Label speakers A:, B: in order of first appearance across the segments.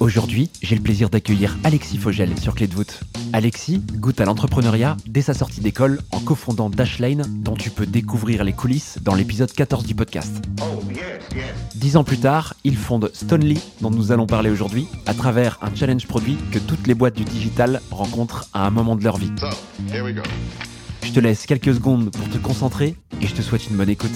A: Aujourd'hui, j'ai le plaisir d'accueillir Alexis Fogel sur Clé de voûte. Alexis goûte à l'entrepreneuriat dès sa sortie d'école en cofondant Dashlane, dont tu peux découvrir les coulisses dans l'épisode 14 du podcast. Dix ans plus tard, il fonde Stonely, dont nous allons parler aujourd'hui, à travers un challenge produit que toutes les boîtes du digital rencontrent à un moment de leur vie. Je te laisse quelques secondes pour te concentrer et je te souhaite une bonne écoute.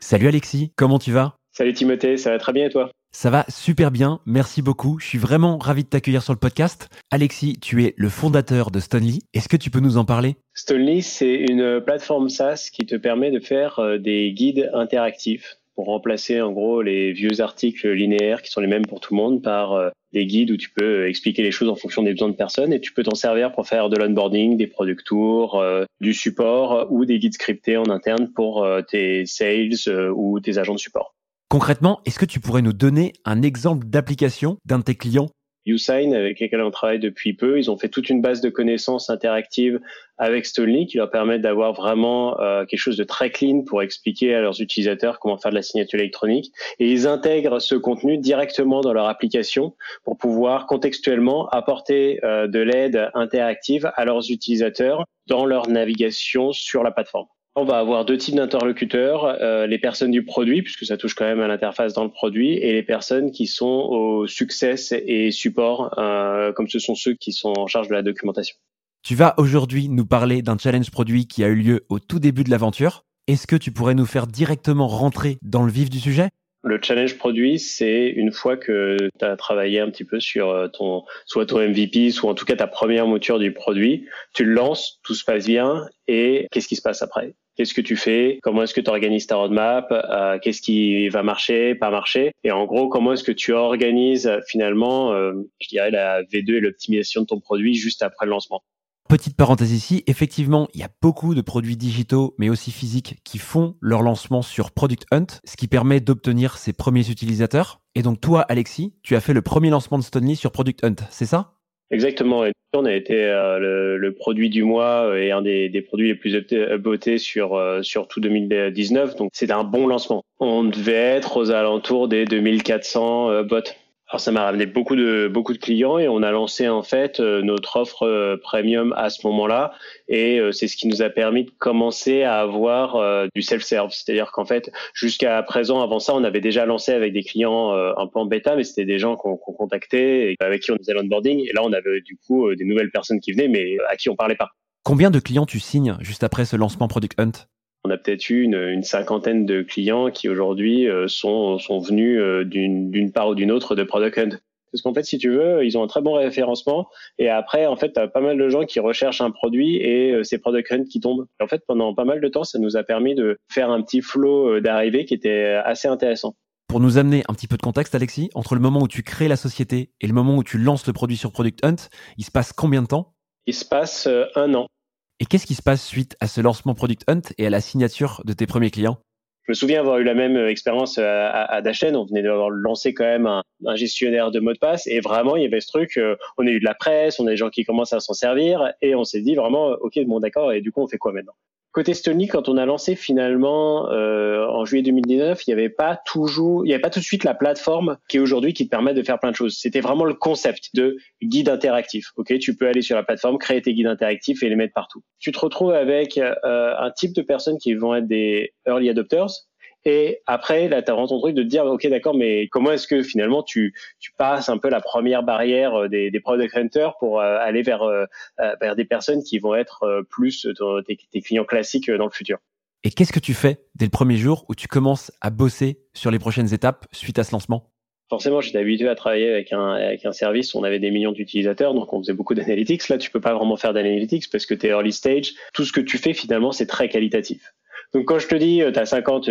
A: Salut Alexis, comment tu vas?
B: Salut Timothée, ça va très bien et toi?
A: Ça va super bien, merci beaucoup. Je suis vraiment ravi de t'accueillir sur le podcast. Alexis, tu es le fondateur de Stonely. Est-ce que tu peux nous en parler?
B: Stonely, c'est une plateforme SaaS qui te permet de faire euh, des guides interactifs pour remplacer en gros les vieux articles linéaires qui sont les mêmes pour tout le monde par euh, des guides où tu peux expliquer les choses en fonction des besoins de personnes et tu peux t'en servir pour faire de l'onboarding, des product tours, euh, du support ou des guides scriptés en interne pour tes sales ou tes agents de support.
A: Concrètement, est-ce que tu pourrais nous donner un exemple d'application d'un de tes clients?
B: YouSign, avec lesquels on travaille depuis peu, ils ont fait toute une base de connaissances interactives avec Stonely qui leur permet d'avoir vraiment euh, quelque chose de très clean pour expliquer à leurs utilisateurs comment faire de la signature électronique. Et ils intègrent ce contenu directement dans leur application pour pouvoir contextuellement apporter euh, de l'aide interactive à leurs utilisateurs dans leur navigation sur la plateforme. On va avoir deux types d'interlocuteurs, euh, les personnes du produit, puisque ça touche quand même à l'interface dans le produit, et les personnes qui sont au succès et support, euh, comme ce sont ceux qui sont en charge de la documentation.
A: Tu vas aujourd'hui nous parler d'un challenge produit qui a eu lieu au tout début de l'aventure. Est-ce que tu pourrais nous faire directement rentrer dans le vif du sujet?
B: Le challenge produit, c'est une fois que tu as travaillé un petit peu sur euh, ton, soit ton MVP, soit en tout cas ta première mouture du produit, tu le lances, tout se passe bien, et qu'est-ce qui se passe après? Qu'est-ce que tu fais? Comment est-ce que tu organises ta roadmap? Euh, Qu'est-ce qui va marcher, pas marcher? Et en gros, comment est-ce que tu organises finalement, euh, je dirais, la V2 et l'optimisation de ton produit juste après le lancement?
A: Petite parenthèse ici, effectivement, il y a beaucoup de produits digitaux, mais aussi physiques, qui font leur lancement sur Product Hunt, ce qui permet d'obtenir ses premiers utilisateurs. Et donc toi, Alexis, tu as fait le premier lancement de Stonely sur Product Hunt, c'est ça?
B: Exactement. on a été euh, le, produit du mois euh, et un des, produits les plus upvotés sur, euh, sur tout 2019. Donc, c'est un bon lancement. On devait être aux alentours des 2400 bots. Alors ça m'a ramené beaucoup de beaucoup de clients et on a lancé en fait euh, notre offre euh, premium à ce moment-là. Et euh, c'est ce qui nous a permis de commencer à avoir du self-serve, c'est-à-dire qu'en fait jusqu'à présent avant ça on avait déjà lancé avec des clients un peu en bêta mais c'était des gens qu'on contactait et avec qui on faisait l'onboarding. Et là on avait du coup des nouvelles personnes qui venaient mais à qui on parlait pas.
A: Combien de clients tu signes juste après ce lancement Product Hunt?
B: On a peut-être eu une, cinquantaine de clients qui aujourd'hui euh, sont, sont venus euh, d'une part ou d'une autre de Product Hunt. Parce qu'en fait, si tu veux, ils ont un très bon référencement. Et après, en fait, tu as pas mal de gens qui recherchent un produit et euh, c'est Product Hunt qui tombe. en fait, pendant pas mal de temps, ça nous a permis de faire un petit flow d'arrivée qui était assez intéressant.
A: Pour nous amener un petit peu de contexte, Alexis, entre le moment où tu crées la société et le moment où tu lances le produit sur Product Hunt, il se passe combien de temps?
B: Il se passe un an.
A: Et qu'est-ce qui se passe suite à ce lancement Product Hunt et à la signature de tes premiers clients?
B: Je me souviens avoir eu la même euh, expérience euh, à, à. On venait d'avoir lancé quand même un, gestionnaire de mots de passe et vraiment il y avait ce truc. Euh, on a eu de la presse, on a des gens qui commencent à s'en servir et on s'est dit vraiment ok bon d'accord et du coup on fait quoi maintenant? Côté Stony, quand on a lancé finalement euh, en juillet 2019, il n'y avait pas toujours, il n'y avait pas tout de suite la plateforme qui est aujourd'hui qui te permet de faire plein de choses. C'était vraiment le concept de guide interactif. Ok, tu peux aller sur la plateforme, créer tes guides interactifs et les mettre partout. Tu te retrouves avec euh, un type de personnes qui vont être des early adopters, et après, là, tu as vraiment ton truc de te dire, OK, d'accord, mais comment est-ce que finalement tu, tu passes un peu la première barrière euh, des, des product hunters pour euh, aller vers, euh, vers des personnes qui vont être plus tes, tes clients classiques dans le futur?
A: Et qu'est-ce que tu fais dès le premier jour où tu commences à bosser sur les prochaines étapes suite à ce lancement?
B: Forcément, j'étais habitué à travailler avec un, avec un service où on avait des millions d'utilisateurs, donc on faisait beaucoup d'analytics. Là, tu peux pas vraiment faire d'analytics parce que tu es early stage. Tout ce que tu fais, finalement, c'est très qualitatif. Donc quand je te dis, tu as 50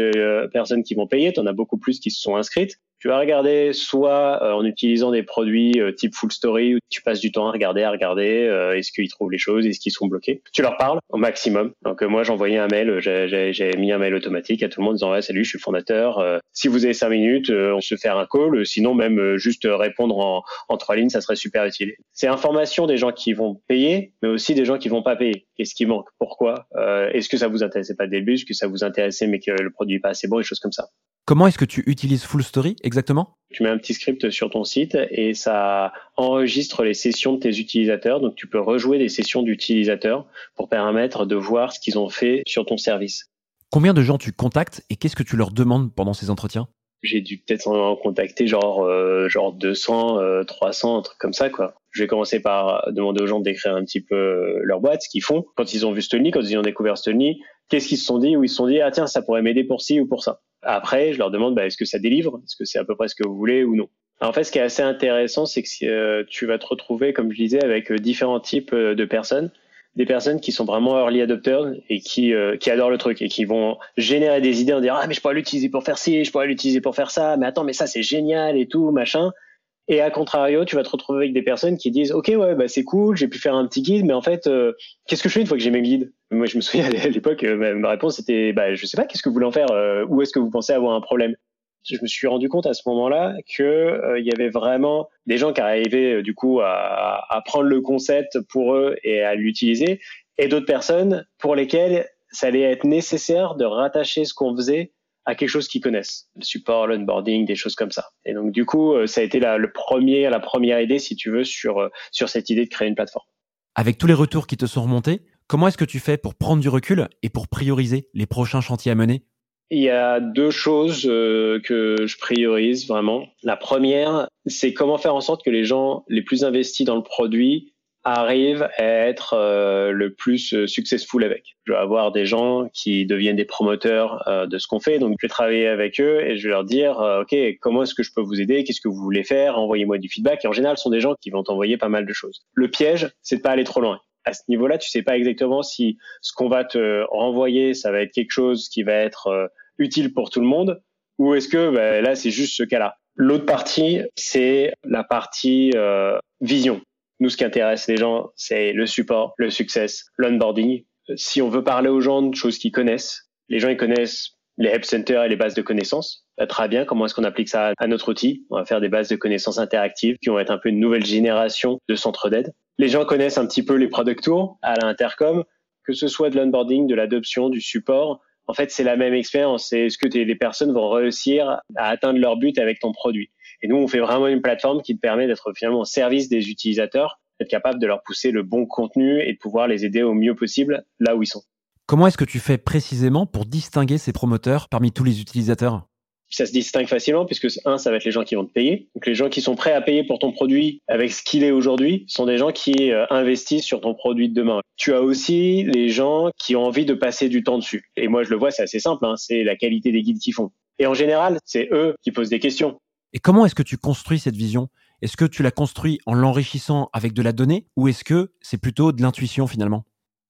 B: personnes qui vont payer, tu en as beaucoup plus qui se sont inscrites. Tu vas regarder soit euh, en utilisant des produits euh, type full story où tu passes du temps à regarder, à regarder, euh, est-ce qu'ils trouvent les choses, est-ce qu'ils sont bloqués. Tu leur parles au maximum. Donc moi j'envoyais un mail, j'ai mis un mail automatique à tout le monde disant ouais, salut, je suis fondateur. si vous avez cinq minutes, on se fait un call. Sinon même juste répondre en, en trois lignes, ça serait super utile. C'est information des gens qui vont payer, mais aussi des gens qui vont pas payer. Qu'est-ce qui manque? Pourquoi? Est-ce que ça vous intéressait pas dès le début? Est-ce que ça vous intéressait mais que le produit n'est pas assez bon, et choses comme ça.
A: Comment est-ce que tu utilises Full Story exactement?
B: Tu mets un petit script sur ton site et ça enregistre les sessions de tes utilisateurs. Donc tu peux rejouer des sessions d'utilisateurs pour permettre de voir ce qu'ils ont fait sur ton service.
A: Combien de gens tu contactes et qu'est-ce que tu leur demandes pendant ces entretiens?
B: J'ai dû peut-être en contacter genre euh, genre 200, 300, euh, un truc comme ça quoi. Je vais commencer par demander aux gens d'écrire un petit peu euh, leur boîte, ce qu'ils font. Quand ils ont vu Stony, quand ils ont découvert Stony, qu'est-ce qu'ils se sont dit? Ou ils se sont dit ah tiens ça pourrait m'aider pour ci ou pour ça. Après je leur demande bah, est-ce que ça délivre, est-ce que c'est à peu près ce que vous voulez ou non? en fait ce qui est assez intéressant c'est que euh, tu vas te retrouver comme je disais avec euh, différents types euh, de personnes des personnes qui sont vraiment early adopters et qui, qui adorent le truc et qui vont générer des idées en disant ah mais je pourrais l'utiliser pour faire ci, je pourrais l'utiliser pour faire ça, mais attends mais ça c'est génial et tout machin. Et à contrario, tu vas te retrouver avec des personnes qui disent OK, ouais, bah, c'est cool, j'ai pu faire un petit guide, mais en fait, euh, qu'est-ce que je fais une fois que j'ai mes guides? Moi, je me souviens à l'époque, euh, ma, réponse c'était bah, je sais pas, qu'est-ce que vous voulez en faire euh, Où est-ce que vous pensez avoir un problème? Je me suis rendu compte à ce moment-là que il y avait vraiment des gens qui arrivaient du coup à, à prendre le concept pour eux et à l'utiliser, et d'autres personnes pour lesquelles ça allait être nécessaire de rattacher ce qu'on faisait à quelque chose qu'ils connaissent, le support, l'onboarding, des choses comme ça. Et donc du coup, euh, ça a été la, le premier, la première idée, si tu veux, sur, euh, sur cette idée de créer une plateforme.
A: Avec tous les retours qui te sont remontés, comment est-ce que tu fais pour prendre du recul et pour prioriser les prochains chantiers à mener?
B: Il y a deux choses euh, que je priorise vraiment. La première, c'est comment faire en sorte que les gens les plus investis dans le produit arrive à être euh, le plus euh, successful avec. Je vais avoir des gens qui deviennent des promoteurs euh, de ce qu'on fait, donc je vais travailler avec eux et je vais leur dire, ok, comment est-ce que je peux vous aider, qu'est-ce que vous voulez faire, envoyez-moi du feedback. Et en général, ce sont des gens qui vont t'envoyer pas mal de choses. Le piège, c'est de pas aller trop loin. À ce niveau-là, tu sais pas exactement si ce qu'on va te renvoyer, ça va être quelque chose qui va être utile pour tout le monde, ou est-ce que bah, là, c'est juste ce cas-là. L'autre partie, c'est la partie vision. Nous, ce qui intéresse les gens, c'est le support, le success, l'onboarding. Si on veut parler aux gens de choses qu'ils connaissent, les gens ils connaissent les help centers et les bases de connaissances. Très bien, comment est-ce qu'on applique ça à notre outil? On va faire des bases de connaissances interactives qui vont être un peu une nouvelle génération de centres d'aide. Les gens connaissent un petit peu les product tours à l'intercom, que ce soit de l'onboarding, de l'adoption, du support. En fait, c'est la même expérience. C'est est-ce que les personnes vont réussir à atteindre leur but avec ton produit et nous, on fait vraiment une plateforme qui te permet d'être finalement au service des utilisateurs, d'être capable de leur pousser le bon contenu et de pouvoir les aider au mieux possible là où ils sont.
A: Comment est-ce que tu fais précisément pour distinguer ces promoteurs parmi tous les utilisateurs?
B: Ça se distingue facilement puisque un, ça va être les gens qui vont te payer. Donc les gens qui sont prêts à payer pour ton produit avec ce qu'il est aujourd'hui sont des gens qui euh, investissent sur ton produit de demain. Tu as aussi les gens qui ont envie de passer du temps dessus. Et moi je le vois, c'est assez simple, hein, c'est la qualité des guides qu'ils font. Et en général, c'est eux qui posent des questions.
A: Et comment est-ce que tu construis cette vision? Est-ce que tu la construis en l'enrichissant avec de la donnée ou est-ce que c'est plutôt de l'intuition finalement?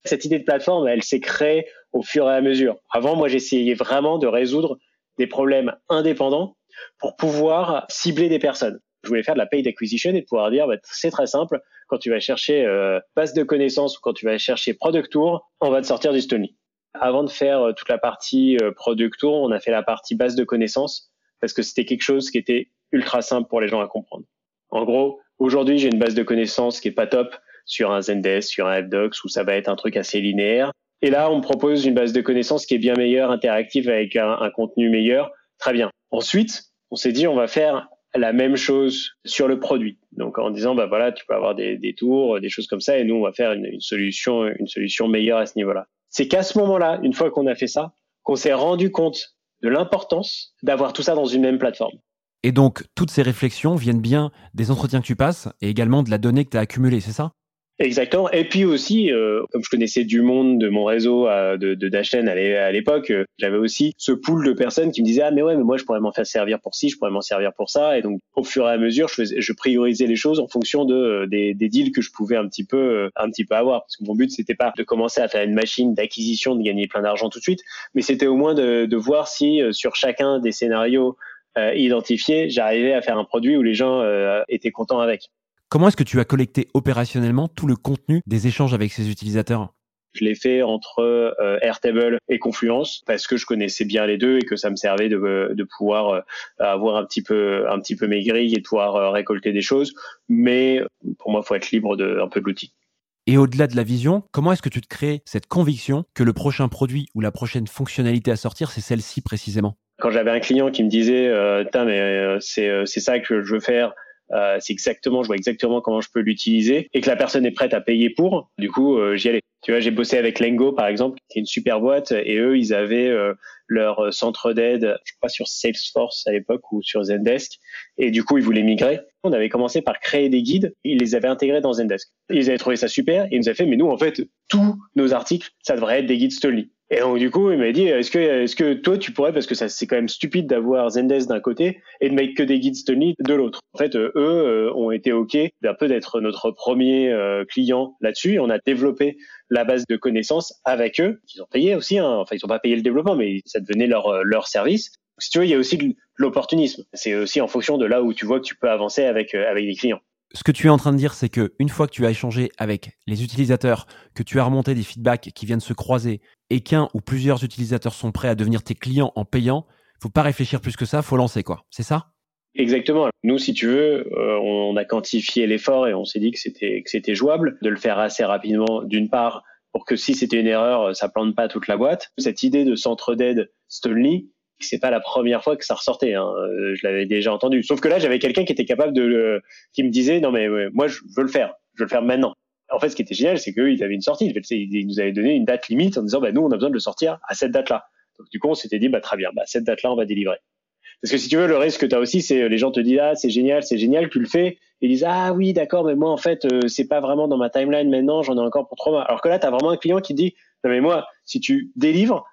B: Cette idée de plateforme, elle s'est créée au fur et à mesure. Avant, moi, j'essayais vraiment de résoudre des problèmes indépendants pour pouvoir cibler des personnes. Je voulais faire de la paid acquisition et pouvoir dire, bah, c'est très simple, quand tu vas chercher euh, base de connaissances ou quand tu vas chercher product tour, on va te sortir du Stony. Avant de faire euh, toute la partie euh, product tour, on a fait la partie base de connaissances parce que c'était quelque chose qui était ultra simple pour les gens à comprendre. En gros, aujourd'hui, j'ai une base de connaissances qui est pas top sur un Zendesk, sur un FDocs, où ça va être un truc assez linéaire. Et là, on me propose une base de connaissances qui est bien meilleure, interactive, avec un, contenu meilleur. Très bien. Ensuite, on s'est dit, on va faire la même chose sur le produit. Donc en disant bah voilà, tu peux avoir des, tours, des choses comme ça, et nous on va faire une, une solution, une solution meilleure à ce niveau-là. C'est qu'à ce moment-là, une fois qu'on a fait ça, qu'on s'est rendu compte de l'importance d'avoir tout ça dans une même plateforme.
A: Et donc, toutes ces réflexions viennent bien des entretiens que tu passes et également de la donnée que tu as accumulée, c'est ça?
B: Exactement. Et puis aussi, euh, comme je connaissais du monde de mon réseau euh, de, de Dashlane à l'époque, euh, j'avais aussi ce pool de personnes qui me disaient ah mais ouais mais moi je pourrais m'en faire servir pour ci, je pourrais m'en servir pour ça. Et donc au fur et à mesure, je, faisais, je priorisais les choses en fonction de des, deals que je pouvais un petit peu un petit peu avoir. Parce que mon but c'était pas de commencer à faire une machine d'acquisition, de gagner plein d'argent tout de suite, mais c'était au moins de, voir si sur chacun des scénarios identifié, j'arrivais à faire un produit où les gens étaient contents avec.
A: Comment est-ce que tu as collecté opérationnellement tout le contenu des échanges avec ces utilisateurs?
B: Je l'ai fait entre euh, Airtable et Confluence parce que je connaissais bien les deux et que ça me servait de, de pouvoir euh, avoir un petit peu un petit peu mes grilles et de pouvoir euh, récolter des choses. Mais pour moi, il faut être libre de un peu de l'outil.
A: Et au-delà de la vision, comment est-ce que tu te crées cette conviction que le prochain produit ou la prochaine fonctionnalité à sortir, c'est celle-ci précisément?
B: Quand j'avais un client qui me disait, euh, mais c'est ça que je veux faire euh, c'est exactement, je vois exactement comment je peux l'utiliser et que la personne est prête à payer pour. Du coup, euh, j'y allais. Tu vois, j'ai bossé avec Lengo par exemple, qui est une super boîte, et eux, ils avaient euh, leur centre d'aide, je crois sur Salesforce à l'époque ou sur Zendesk, et du coup, ils voulaient migrer. On avait commencé par créer des guides, ils les avaient intégrés dans Zendesk. Ils avaient trouvé ça super, et ils nous avaient fait, mais nous, en fait, tous nos articles, ça devrait être des guides Stolly. Et donc du coup, il m'a dit, est-ce que, est-ce que toi tu pourrais, parce que ça c'est quand même stupide d'avoir Zendesk d'un côté et de mettre que des guides de l'autre. En fait, eux euh, ont été ok d'un peu d'être notre premier euh, client là-dessus. On a développé la base de connaissances avec eux. Ils ont payé aussi, hein. enfin ils ont pas payé le développement, mais ça devenait leur euh, leur service. Si tu veux, il y a aussi de l'opportunisme. C'est aussi en fonction de là où tu vois que tu peux avancer avec avec des clients
A: ce que tu es en train de dire, c'est que une fois que tu as échangé avec les utilisateurs, que tu as remonté des feedbacks qui viennent se croiser et qu'un ou plusieurs utilisateurs sont prêts à devenir tes clients en payant, faut pas réfléchir plus que ça, faut lancer quoi. C'est ça?
B: Exactement. Nous, si tu veux, euh, on a quantifié l'effort et on s'est dit que c'était que c'était jouable de le faire assez rapidement. D'une part, pour que si c'était une erreur, ça plante pas toute la boîte. Cette idée de centre d'aide Stonely, c'est pas la première fois que ça ressortait. Hein. Euh, je l'avais déjà entendu. Sauf que là, j'avais quelqu'un qui était capable de le, qui me disait non mais moi je veux le faire, je veux le faire maintenant. En fait, ce qui était génial, c'est qu'ils avaient une sortie. Ils nous avaient donné une date limite en disant bah nous on a besoin de le sortir à cette date-là. Donc du coup, on s'était dit bah très bien, bah cette date-là on va délivrer. Parce que si tu veux, le risque que tu as aussi, c'est les gens te disent ah c'est génial, c'est génial, tu le fais. Ils disent ah oui d'accord, mais moi en fait euh, c'est pas vraiment dans ma timeline maintenant, j'en ai encore pour trois mois. Alors que là, tu as vraiment un client qui dit non mais moi si tu délivres,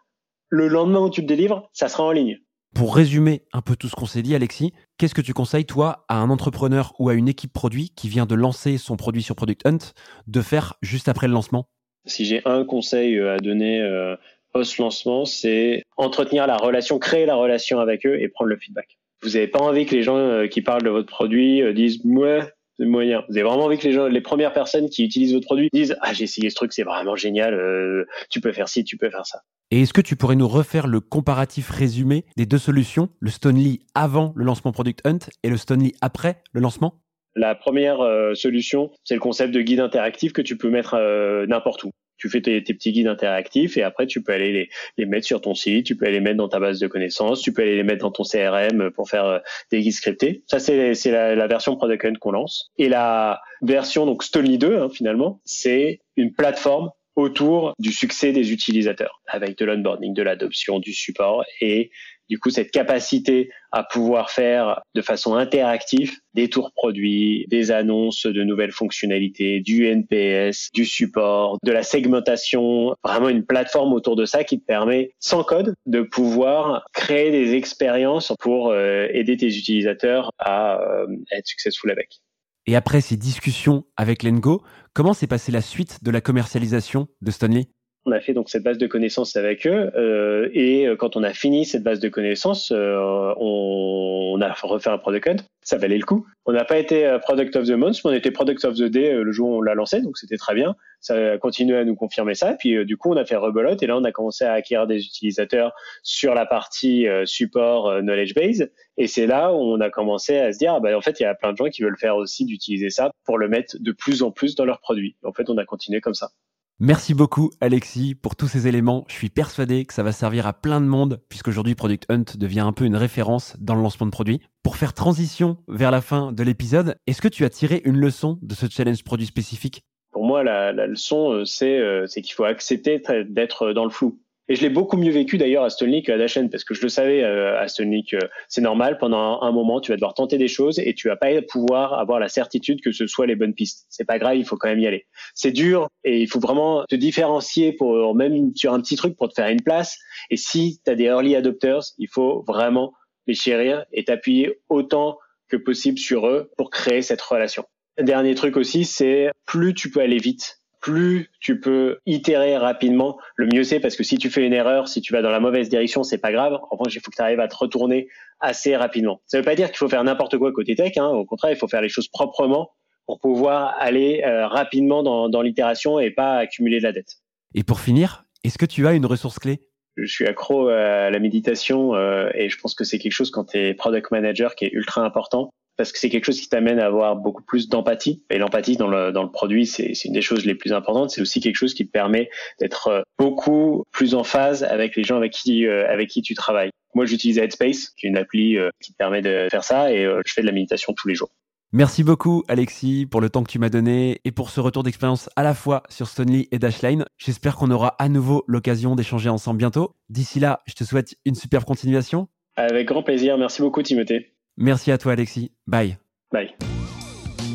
B: le lendemain où tu le délivres, ça sera en ligne.
A: Pour résumer un peu tout ce qu'on s'est dit, Alexis, qu'est-ce que tu conseilles, toi, à un entrepreneur ou à une équipe produit qui vient de lancer son produit sur Product Hunt de faire juste après le lancement?
B: Si j'ai un conseil euh, à donner euh, post-lancement, c'est entretenir la relation, créer la relation avec eux et prendre le feedback. Vous n'avez pas envie que les gens euh, qui parlent de votre produit disent ouais, c'est moyen. Vous avez vraiment envie que les gens, les premières personnes qui utilisent votre produit disent ah j'ai essayé ce truc, c'est vraiment génial, tu peux faire ci, tu peux faire ça.
A: Et est-ce que tu pourrais nous refaire le comparatif résumé des deux solutions, le Stonely avant le lancement Product Hunt et le Stonely après le lancement?
B: La première euh, solution, c'est le concept de guide interactif que tu peux mettre euh, n'importe où. Tu fais tes, petits guides interactifs et après tu peux aller les, mettre sur ton site, tu peux aller les mettre dans ta base de connaissances, tu peux aller les mettre dans ton CRM pour faire euh, des guides scriptés. Ça c'est la, version Product Hunt qu'on lance. Et la version donc Stonely 2 hein, finalement, c'est une plateforme autour du succès des utilisateurs, avec de l'onboarding, de l'adoption, du support et du coup cette capacité à pouvoir faire de façon interactive des tours produits, des annonces de nouvelles fonctionnalités, du NPS, du support, de la segmentation, vraiment une plateforme autour de ça qui te permet sans code de pouvoir créer des expériences pour euh, aider tes utilisateurs à euh, être successful avec.
A: Et après ces discussions avec Lengo, comment s'est passée la suite de la commercialisation de Stonely
B: on a fait donc cette base de connaissances avec eux euh, et euh, quand on a fini cette base de connaissances, euh, on, a refait un product code. Ça valait le coup. On n'a pas été product of the month, mais on était product of the day le jour où on l'a lancé, donc c'était très bien. Ça a continué à nous confirmer ça. Puis du coup, on a fait rebelote et là, on a commencé à acquérir des utilisateurs sur la partie support knowledge base. Et c'est là où on a commencé à se dire, ah bah, en fait, il y a plein de gens qui veulent faire aussi d'utiliser ça pour le mettre de plus en plus dans leurs produits. En fait, on a continué comme ça.
A: Merci beaucoup Alexis pour tous ces éléments. Je suis persuadé que ça va servir à plein de monde puisqu'aujourd'hui Product Hunt devient un peu une référence dans le lancement de produits. Pour faire transition vers la fin de l'épisode, est-ce que tu as tiré une leçon de ce challenge produit spécifique?
B: Pour moi, la, leçon, euh, euh, c'est qu'il faut accepter d'être dans le flou. Et je l'ai beaucoup mieux vécu d'ailleurs à Stone qu'à Dashen parce que je le savais euh, à Stone que c'est normal. Pendant un, moment, tu vas devoir tenter des choses et tu vas pas pouvoir avoir la certitude que ce soit les bonnes pistes. C'est pas grave, il faut quand même y aller. C'est dur et il faut vraiment te différencier pour même sur un petit truc pour te faire une place. Et si tu as des early adopters, il faut vraiment les chérir et t'appuyer autant que possible sur eux pour créer cette relation. Dernier truc aussi, c'est plus tu peux aller vite, plus tu peux itérer rapidement, le mieux c'est parce que si tu fais une erreur, si tu vas dans la mauvaise direction, c'est pas grave. En revanche, il faut que tu arrives à te retourner assez rapidement. Ça veut pas dire qu'il faut faire n'importe quoi côté tech. Hein. Au contraire, il faut faire les choses proprement pour pouvoir aller euh, rapidement dans, dans l'itération et pas accumuler de la dette.
A: Et pour finir, est-ce que tu as une ressource clé?
B: Je suis accro à la méditation euh, et je pense que c'est quelque chose quand tu es product manager qui est ultra important parce que c'est quelque chose qui t'amène à avoir beaucoup plus d'empathie. Et l'empathie dans le, dans le produit, c'est une des choses les plus importantes. C'est aussi quelque chose qui te permet d'être euh, beaucoup plus en phase avec les gens avec qui, euh, avec qui tu travailles. Moi, j'utilise Headspace, qui est une appli euh, qui te permet de faire ça, et je fais de la méditation tous les jours.
A: Merci beaucoup Alexis pour le temps que tu m'as donné et pour ce retour d'expérience à la fois sur Stonely et Dashline. J'espère qu'on aura à nouveau l'occasion d'échanger ensemble bientôt. D'ici là, je te souhaite une superbe continuation.
B: Avec grand plaisir. Merci beaucoup Timothée.
A: Merci à toi Alexis. Bye.
B: Bye.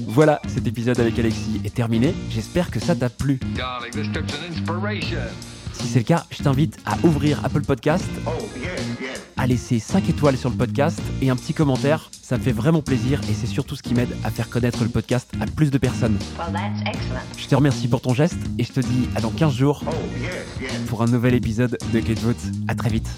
A: Voilà, cet épisode avec Alexis est terminé. J'espère que ça t'a plu. Si c'est le cas, je t'invite à ouvrir Apple Podcast, à laisser 5 étoiles sur le podcast et un petit commentaire. Ça me fait vraiment plaisir et c'est surtout ce qui m'aide à faire connaître le podcast à plus de personnes. je te remercie pour ton geste et je te dis à dans 15 jours pour un nouvel épisode de Kate Vote. À très vite.